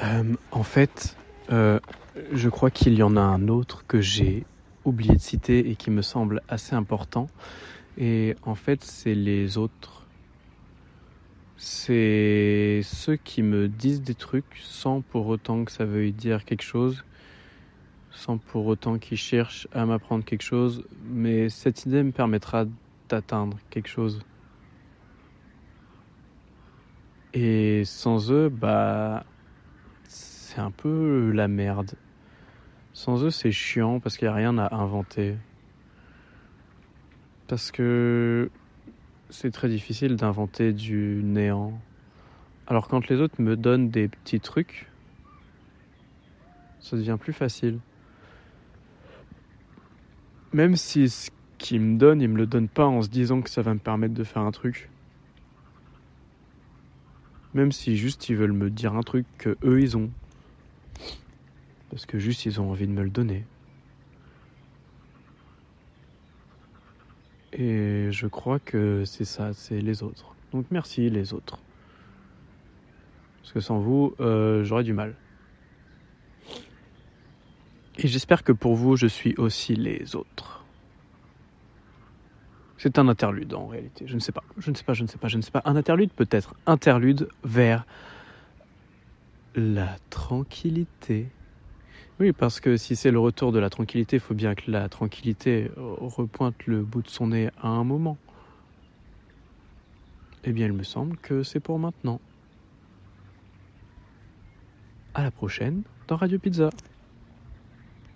Euh, en fait, euh, je crois qu'il y en a un autre que j'ai oublié de citer et qui me semble assez important. Et en fait, c'est les autres. C'est ceux qui me disent des trucs sans pour autant que ça veuille dire quelque chose, sans pour autant qu'ils cherchent à m'apprendre quelque chose, mais cette idée me permettra d'atteindre quelque chose. Et sans eux, bah, c'est un peu la merde. Sans eux, c'est chiant parce qu'il n'y a rien à inventer. Parce que c'est très difficile d'inventer du néant. Alors quand les autres me donnent des petits trucs, ça devient plus facile. Même si ce qu'ils me donnent, ils me le donnent pas en se disant que ça va me permettre de faire un truc. Même si juste ils veulent me dire un truc que eux ils ont parce que juste ils ont envie de me le donner. Et je crois que c'est ça, c'est les autres. Donc merci les autres. Parce que sans vous, euh, j'aurais du mal. Et j'espère que pour vous, je suis aussi les autres. C'est un interlude en réalité. Je ne sais pas, je ne sais pas, je ne sais pas, je ne sais pas. Un interlude peut-être. Interlude vers la tranquillité. Oui, parce que si c'est le retour de la tranquillité, il faut bien que la tranquillité repointe le bout de son nez à un moment. Eh bien, il me semble que c'est pour maintenant. À la prochaine dans Radio Pizza.